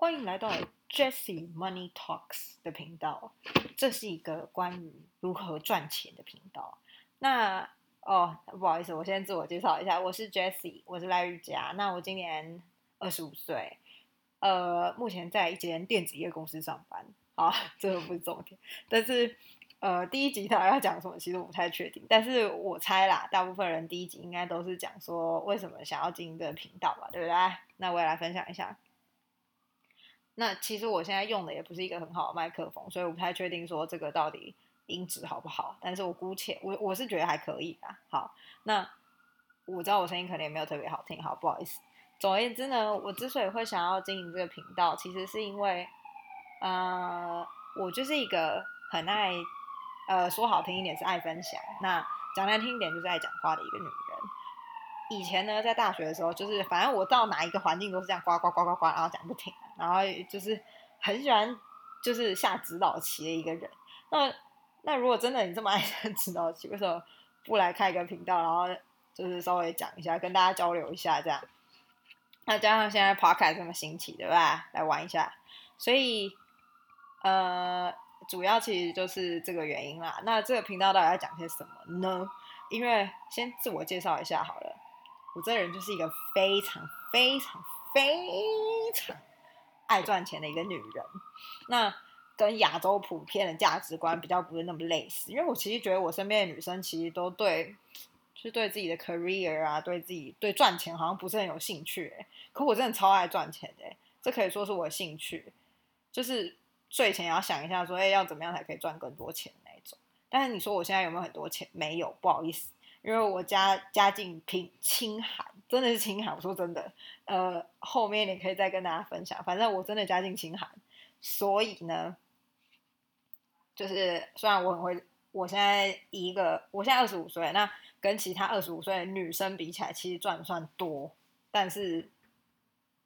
欢迎来到 Jessie Money Talks 的频道。这是一个关于如何赚钱的频道。那哦，不好意思，我先自我介绍一下，我是 Jessie，我是赖玉佳。那我今年二十五岁，呃，目前在一间电子业公司上班。好，这个不是重点，但是呃，第一集他要讲什么，其实我不太确定。但是我猜啦，大部分人第一集应该都是讲说为什么想要经营这个频道吧，对不对？那我也来分享一下。那其实我现在用的也不是一个很好的麦克风，所以我不太确定说这个到底音质好不好。但是我姑且我我是觉得还可以啦。好，那我知道我声音可能也没有特别好听，好不好意思。总而言之呢，我之所以会想要经营这个频道，其实是因为。呃，我就是一个很爱，呃，说好听一点是爱分享，那讲难听一点就是爱讲话的一个女人。以前呢，在大学的时候，就是反正我到哪一个环境都是这样呱呱呱呱呱，然后讲不停，然后就是很喜欢就是下指导棋的一个人。那那如果真的你这么爱下指导棋，为什么不来开一个频道，然后就是稍微讲一下，跟大家交流一下这样？那加上现在 Podcast 这么新奇，对吧？来玩一下，所以。呃，主要其实就是这个原因啦。那这个频道到底要讲些什么呢？因为先自我介绍一下好了，我这人就是一个非常非常非常爱赚钱的一个女人。那跟亚洲普遍的价值观比较不是那么类似，因为我其实觉得我身边的女生其实都对，就是对自己的 career 啊，对自己对赚钱好像不是很有兴趣。可我真的超爱赚钱的，这可以说是我的兴趣，就是。睡前要想一下，说哎，要怎么样才可以赚更多钱那一种。但是你说我现在有没有很多钱？没有，不好意思，因为我家家境贫清寒，真的是清寒。我说真的，呃，后面你可以再跟大家分享。反正我真的家境清寒，所以呢，就是虽然我很会，我现在一个，我现在二十五岁，那跟其他二十五岁女生比起来，其实赚的算多，但是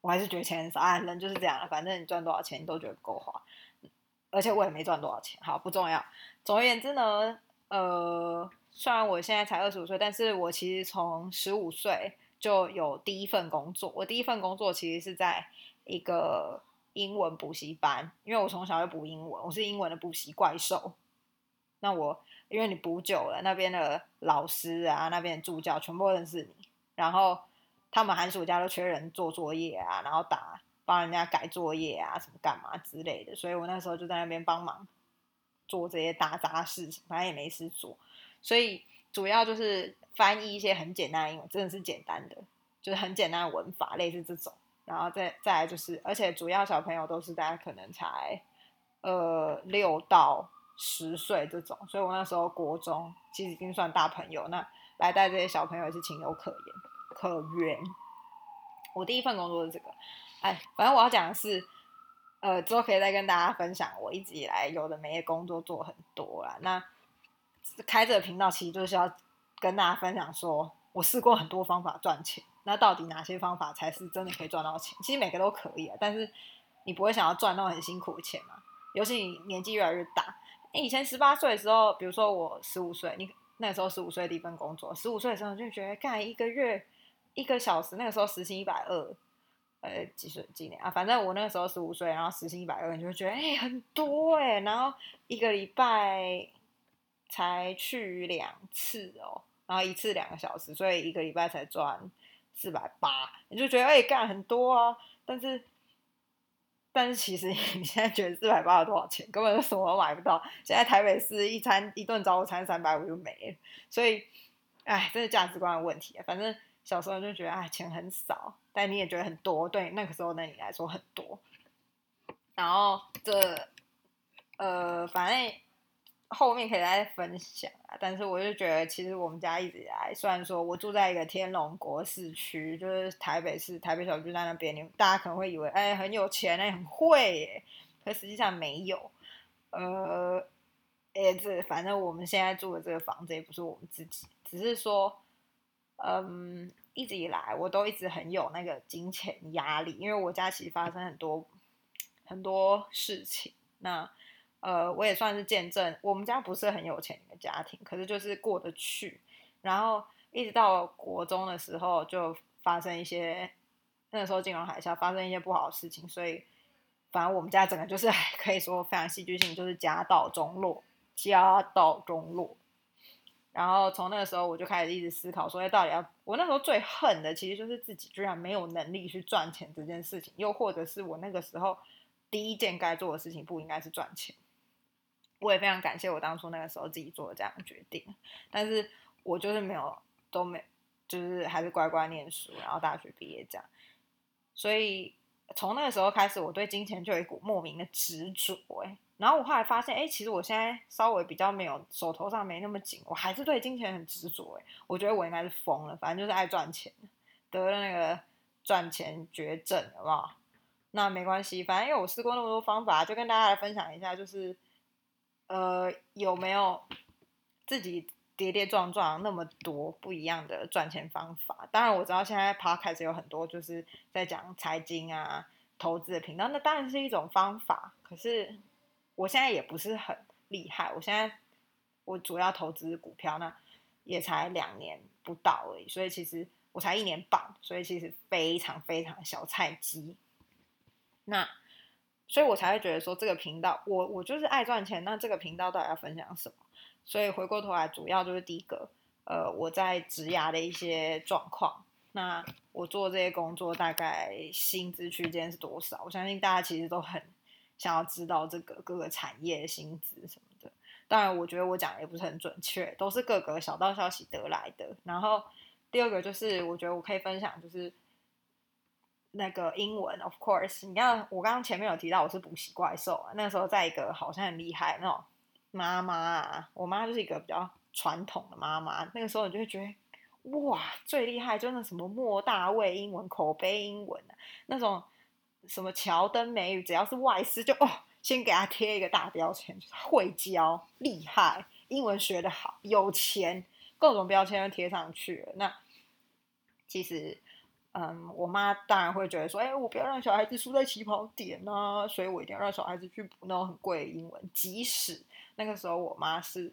我还是觉得钱很少。啊，人就是这样了，反正你赚多少钱，你都觉得够花。而且我也没赚多少钱，好不重要。总而言之呢，呃，虽然我现在才二十五岁，但是我其实从十五岁就有第一份工作。我第一份工作其实是在一个英文补习班，因为我从小就补英文，我是英文的补习怪兽。那我因为你补久了，那边的老师啊，那边的助教全部认识你，然后他们寒暑假都缺人做作业啊，然后打。帮人家改作业啊，什么干嘛之类的，所以我那时候就在那边帮忙做这些打杂事情，反正也没事做，所以主要就是翻译一些很简单的英文，真的是简单的，就是很简单的文法，类似这种。然后再再来就是，而且主要小朋友都是大家可能才呃六到十岁这种，所以我那时候国中其实已经算大朋友，那来带这些小朋友也是情有可原，可原。我第一份工作是这个。哎，反正我要讲的是，呃，之后可以再跟大家分享。我一直以来有的没的工作做很多啦。那开这个频道其实就是要跟大家分享，说我试过很多方法赚钱。那到底哪些方法才是真的可以赚到钱？其实每个都可以啊，但是你不会想要赚那种很辛苦的钱嘛？尤其你年纪越来越大。以前十八岁的时候，比如说我十五岁，你那个时候十五岁第一份工作，十五岁的时候就觉得干一个月一个小时，那个时候时薪一百二。呃，几岁几年啊？反正我那个时候十五岁，然后时薪一百二，你就会觉得哎很多哎，然后一个礼拜才去两次哦，然后一次两个小时，所以一个礼拜才赚四百八，你就觉得哎干很多啊。但是但是其实 你现在觉得四百八有多少钱？根本就什么都买不到。现在台北市一餐一顿早午餐三百五就没了，所以哎，这是价值观的问题啊。反正。小时候就觉得哎钱很少，但你也觉得很多，对那个时候的你来说很多。然后这呃，反正后面可以再分享啊。但是我就觉得，其实我们家一直以来，虽然说我住在一个天龙国市区，就是台北市台北小巨蛋那边，你大家可能会以为哎很有钱哎很会耶，可实际上没有。呃，哎这反正我们现在住的这个房子也不是我们自己，只是说。嗯，一直以来我都一直很有那个金钱压力，因为我家其实发生很多很多事情。那呃，我也算是见证，我们家不是很有钱的家庭，可是就是过得去。然后一直到国中的时候，就发生一些那个时候金融海啸，发生一些不好的事情，所以反正我们家整个就是 可以说非常戏剧性，就是家道中落，家道中落。然后从那个时候我就开始一直思考，说到底要我那时候最恨的其实就是自己居然没有能力去赚钱这件事情，又或者是我那个时候第一件该做的事情不应该是赚钱。我也非常感谢我当初那个时候自己做的这样的决定，但是我就是没有都没，就是还是乖乖念书，然后大学毕业这样，所以从那个时候开始，我对金钱就有一股莫名的执着哎。然后我后来发现，哎，其实我现在稍微比较没有手头上没那么紧，我还是对金钱很执着。哎，我觉得我应该是疯了，反正就是爱赚钱，得了那个赚钱绝症，好不好？那没关系，反正因为我试过那么多方法，就跟大家来分享一下，就是呃有没有自己跌跌撞撞那么多不一样的赚钱方法？当然我知道现在 podcast 有很多就是在讲财经啊、投资的频道，那当然是一种方法，可是。我现在也不是很厉害，我现在我主要投资股票，那也才两年不到而已，所以其实我才一年半，所以其实非常非常小菜鸡。那所以我才会觉得说这个频道，我我就是爱赚钱，那这个频道到底要分享什么？所以回过头来，主要就是第一个，呃，我在职涯的一些状况，那我做这些工作大概薪资区间是多少？我相信大家其实都很。想要知道这个各个产业薪资什么的，当然我觉得我讲的也不是很准确，都是各个小道消息得来的。然后第二个就是我觉得我可以分享，就是那个英文，of course，你看我刚刚前面有提到我是补习怪兽啊，那时候在一个好像很厉害那种妈妈啊，我妈就是一个比较传统的妈妈，那个时候你就会觉得哇，最厉害就那什么莫大卫英文口碑英文啊，那种。什么乔登美语，只要是外师就哦，先给他贴一个大标签，会教、厉害、英文学得好、有钱，各种标签都贴上去了。那其实，嗯，我妈当然会觉得说，哎，我不要让小孩子输在起跑点呐，所以我一定要让小孩子去补那种很贵的英文。即使那个时候我妈是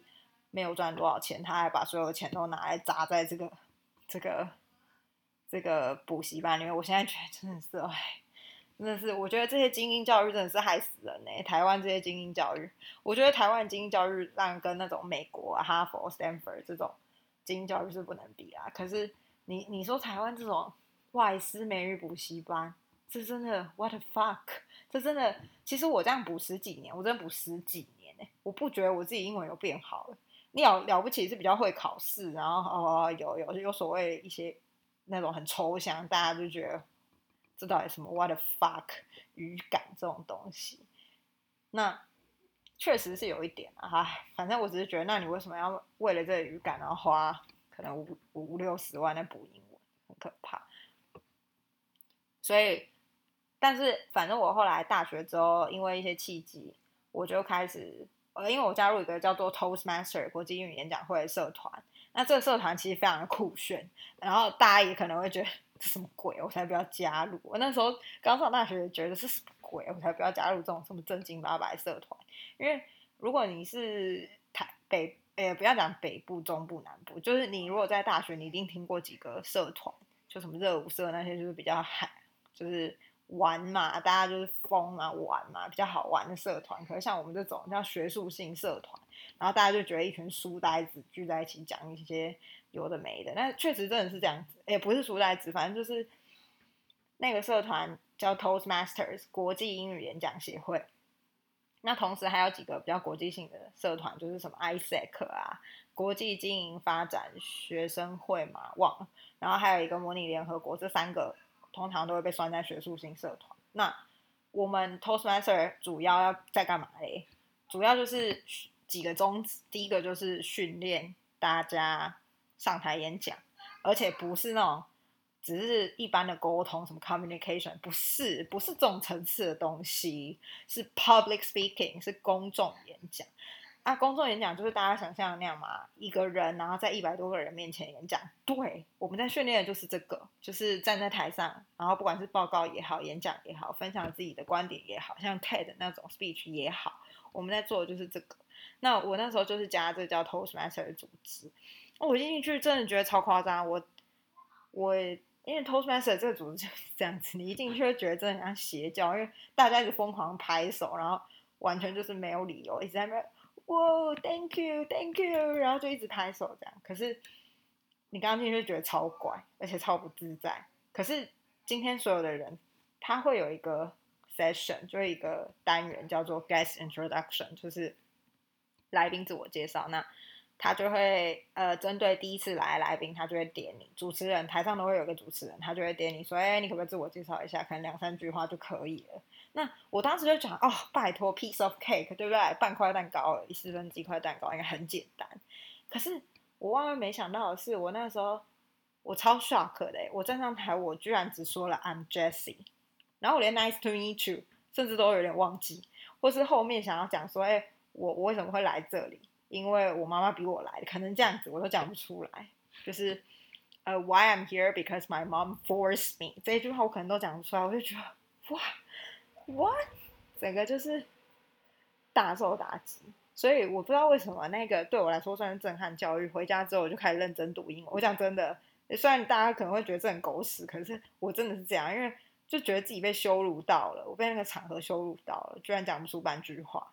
没有赚多少钱，她还把所有的钱都拿来砸在这个、这个、这个补习班里面。我现在觉得真的是，哎。真的是，我觉得这些精英教育真的是害死人呢。台湾这些精英教育，我觉得台湾精英教育让跟那种美国啊、哈佛、Stanford 这种精英教育是不能比啊。可是你你说台湾这种外师美语补习班，这真的 what the fuck？这真的，其实我这样补十几年，我真的补十几年呢，我不觉得我自己英文有变好了。你了了不起是比较会考试，然后哦有有有所谓一些那种很抽象，大家就觉得。这到底什么？What the fuck？语感这种东西，那确实是有一点啊。唉，反正我只是觉得，那你为什么要为了这个语感，然后花可能五五六十万在补英文，很可怕。所以，但是反正我后来大学之后，因为一些契机，我就开始呃，因为我加入一个叫做 Toastmaster 国际英语演讲会社团。那这个社团其实非常的酷炫，然后大家也可能会觉得这。什么鬼？我才不要加入！我那时候刚上大学，觉得是什么鬼？我才不要加入这种这么正经八百社团。因为如果你是台北，呃，不要讲北部、中部、南部，就是你如果在大学，你一定听过几个社团，就什么热舞社那些，就是比较嗨，就是玩嘛，大家就是疯嘛，玩嘛，比较好玩的社团。可是像我们这种叫学术性社团，然后大家就觉得一群书呆子聚在一起讲一些。有的没的，那确实真的是这样子，也不是书呆子，反正就是那个社团叫 Toastmasters 国际英语演讲协会。那同时还有几个比较国际性的社团，就是什么 ISEC 啊，国际经营发展学生会嘛，忘了。然后还有一个模拟联合国，这三个通常都会被算在学术性社团。那我们 Toastmaster 主要要在干嘛嘞？主要就是几个宗旨，第一个就是训练大家。上台演讲，而且不是那种只是一般的沟通，什么 communication，不是，不是这种层次的东西，是 public speaking，是公众演讲。啊，公众演讲就是大家想象的那样嘛，一个人然后在一百多个人面前演讲。对，我们在训练的就是这个，就是站在台上，然后不管是报告也好，演讲也好，分享自己的观点也好，像 TED 那种 speech 也好，我们在做的就是这个。那我那时候就是加这个叫 Toastmaster 的组织。我进去真的觉得超夸张，我我因为 Toastmaster 这个组织就是这样子，你一进去就觉得真的很像邪教，因为大家一直疯狂拍手，然后完全就是没有理由一直在那哇，Thank you，Thank you，然后就一直拍手这样。可是你刚刚进去就觉得超怪，而且超不自在。可是今天所有的人，他会有一个 session，就是一个单元叫做 guest introduction，就是来宾自我介绍。那他就会呃，针对第一次来来宾，他就会点你。主持人台上都会有个主持人，他就会点你说：“哎，你可不可以自我介绍一下？可能两三句话就可以了。”那我当时就讲：“哦，拜托，piece of cake，对不对？半块蛋糕，四分之一块蛋糕应该很简单。”可是我万万没想到的是，我那时候我超 shock 的，我站上台，我居然只说了 I'm Jessie，然后我连 Nice to meet you 甚至都有点忘记，或是后面想要讲说：“哎，我我为什么会来这里？”因为我妈妈逼我来的，可能这样子我都讲不出来。就是呃，Why I'm here because my mom forced me 这一句话我可能都讲不出来。我就觉得哇，What？整个就是大受打击。所以我不知道为什么那个对我来说算是震撼教育。回家之后我就开始认真读英文。我讲真的，虽然大家可能会觉得这很狗屎，可是我真的是这样，因为就觉得自己被羞辱到了，我被那个场合羞辱到了，居然讲不出半句话。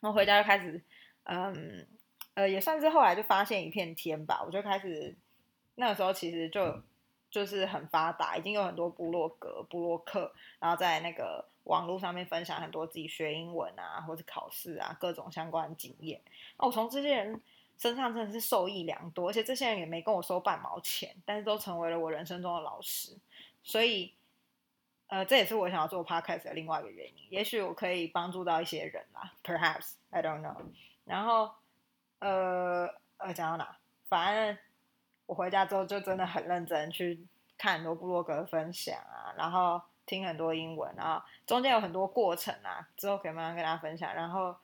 然后回家就开始。嗯，呃，也算是后来就发现一片天吧。我就开始那个时候其实就就是很发达，已经有很多部落格、部落客，然后在那个网络上面分享很多自己学英文啊，或者考试啊各种相关的经验。那我从这些人身上真的是受益良多，而且这些人也没跟我收半毛钱，但是都成为了我人生中的老师。所以，呃，这也是我想要做 podcast 的另外一个原因。也许我可以帮助到一些人啦，perhaps I don't know。然后，呃呃，讲到哪？反正我回家之后就真的很认真去看很多部落格分享啊，然后听很多英文，然后中间有很多过程啊，之后可以慢慢跟大家分享。然后，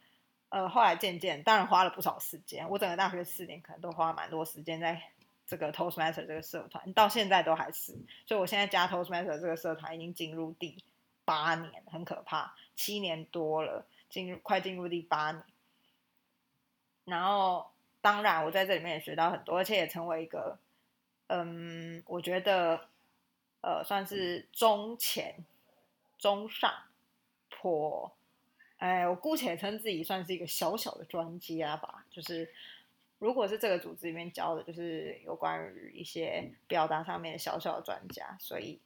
呃，后来渐渐，当然花了不少时间。我整个大学四年可能都花了蛮多时间在这个 Toastmaster 这个社团，到现在都还是。所以我现在加 Toastmaster 这个社团已经进入第八年，很可怕，七年多了，进入快进入第八年。然后，当然，我在这里面也学到很多，而且也成为一个，嗯，我觉得，呃，算是中前、中上、颇，哎，我姑且称自己算是一个小小的专家吧。就是，如果是这个组织里面教的，就是有关于一些表达上面的小小的专家，所以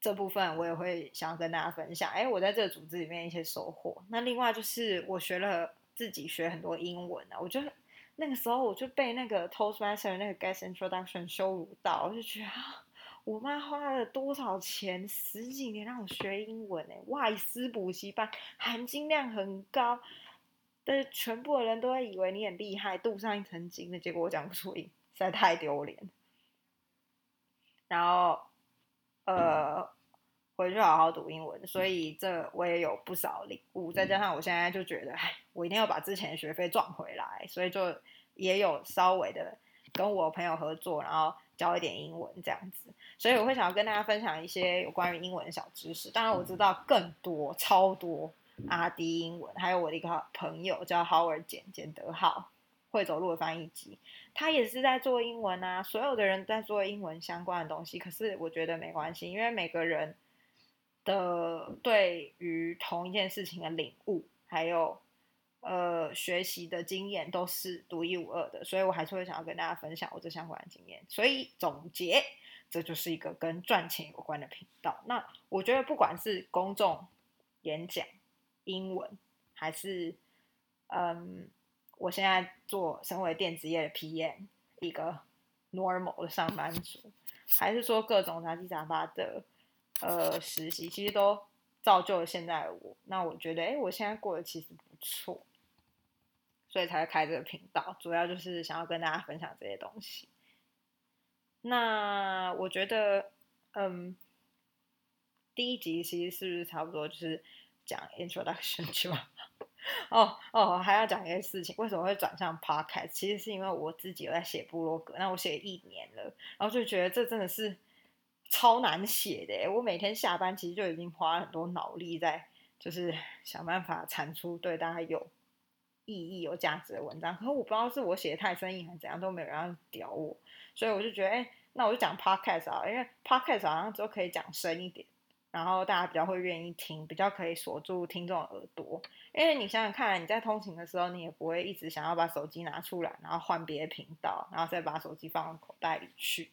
这部分我也会想要跟大家分享。哎，我在这个组织里面一些收获。那另外就是我学了。自己学很多英文啊，我觉得那个时候我就被那个 Toastmaster 那个 Guest Introduction 羞辱到，我就觉得，我妈花了多少钱，十几年让我学英文哎，外师补习班，含金量很高，但是全部的人都会以为你很厉害，镀上一层金的，结果我讲不出音，实在太丢脸。然后，呃。回去好好读英文，所以这我也有不少领悟。再加上我现在就觉得，哎，我一定要把之前的学费赚回来，所以就也有稍微的跟我朋友合作，然后教一点英文这样子。所以我会想要跟大家分享一些有关于英文的小知识。当然我知道更多超多阿迪英文，还有我的一个朋友叫 Howard 简简德浩，会走路的翻译机，他也是在做英文啊。所有的人在做英文相关的东西，可是我觉得没关系，因为每个人。的对于同一件事情的领悟，还有呃学习的经验都是独一无二的，所以我还是会想要跟大家分享我这相关的经验。所以总结，这就是一个跟赚钱有关的频道。那我觉得不管是公众演讲、英文，还是嗯，我现在做身为电子业的 PM，一个 normal 的上班族，还是说各种杂七杂八的。呃，实习其实都造就了现在的我。那我觉得，哎，我现在过得其实不错，所以才会开这个频道，主要就是想要跟大家分享这些东西。那我觉得，嗯，第一集其实是不是差不多就是讲 introduction 去吧？哦哦，还要讲一件事情，为什么会转向 podcast？其实是因为我自己有在写部落格，那我写一年了，然后就觉得这真的是。超难写的，我每天下班其实就已经花了很多脑力在，就是想办法产出对大家有意义、有价值的文章。可是我不知道是我写的太生硬还是怎样，都没有人屌我，所以我就觉得，哎，那我就讲 podcast 啊，因为 podcast 好像就可以讲深一点，然后大家比较会愿意听，比较可以锁住听众耳朵。因为你想想看，你在通勤的时候，你也不会一直想要把手机拿出来，然后换别的频道，然后再把手机放到口袋里去。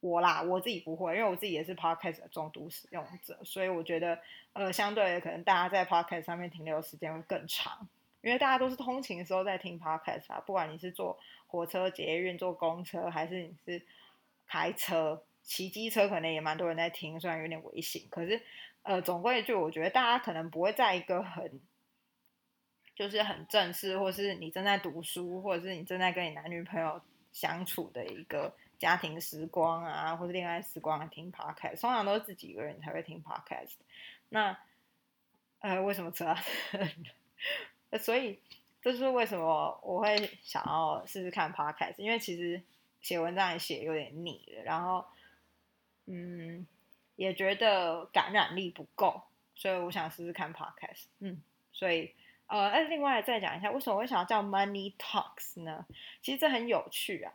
我啦，我自己不会，因为我自己也是 podcast 的重度使用者，所以我觉得，呃，相对可能大家在 podcast 上面停留时间会更长，因为大家都是通勤的时候在听 podcast 啊，不管你是坐火车、捷运、坐公车，还是你是开车、骑机车，可能也蛮多人在听，虽然有点危险，可是，呃，总归一句，我觉得大家可能不会在一个很，就是很正式，或是你正在读书，或者是你正在跟你男女朋友相处的一个。家庭时光啊，或是恋爱时光听 podcast，通常都是自己一个人才会听 podcast。那呃，为什么车？所以这是为什么我会想要试试看 podcast，因为其实写文章也写有点腻了，然后嗯，也觉得感染力不够，所以我想试试看 podcast。嗯，所以呃，那，另外再讲一下，为什么我想要叫 Money Talks 呢？其实这很有趣啊。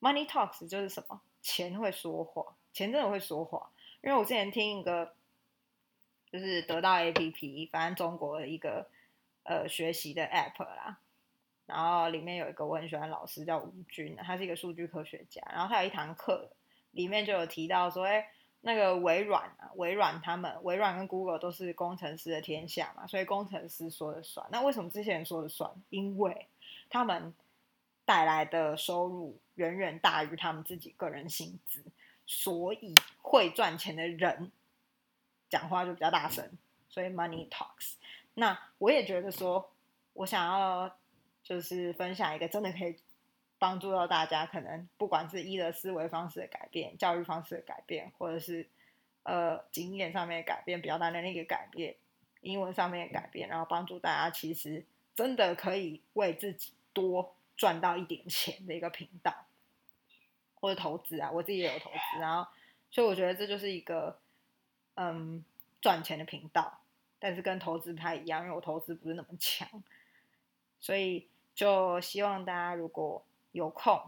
Money talks 就是什么？钱会说话，钱真的会说话。因为我之前听一个，就是得到 A P P，反正中国的一个呃学习的 App 啦。然后里面有一个我很喜欢老师叫吴军，他是一个数据科学家。然后他有一堂课，里面就有提到说，哎，那个微软啊，微软他们，微软跟 Google 都是工程师的天下嘛，所以工程师说了算。那为什么这些人说了算？因为他们。带来的收入远远大于他们自己个人薪资，所以会赚钱的人讲话就比较大声，所以 money talks。那我也觉得说，我想要就是分享一个真的可以帮助到大家，可能不管是一的思维方式的改变、教育方式的改变，或者是呃经验上面的改变、表达能力的改变、英文上面的改变，然后帮助大家其实真的可以为自己多。赚到一点钱的一个频道，或者投资啊，我自己也有投资，然后所以我觉得这就是一个嗯赚钱的频道，但是跟投资不太一样，因为我投资不是那么强，所以就希望大家如果有空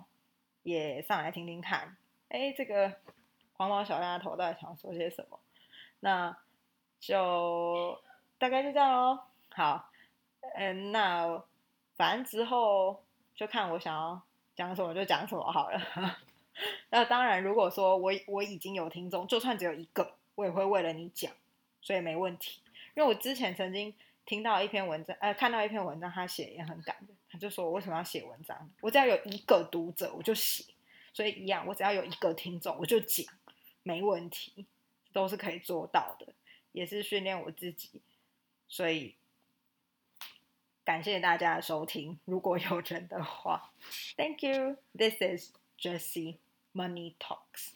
也上来听听看，哎，这个黄毛小丫头到底想说些什么？那就大概就这样喽。好，嗯，那反正之后。就看我想要讲什么就讲什么好了。那当然，如果说我我已经有听众，就算只有一个，我也会为了你讲，所以没问题。因为我之前曾经听到一篇文章，呃，看到一篇文章，他写也很感人。他就说我为什么要写文章？我只要有一个读者，我就写。所以一样，我只要有一个听众，我就讲，没问题，都是可以做到的，也是训练我自己。所以。感谢大家的收听，如果有人的话，Thank you. This is Jessie Money Talks.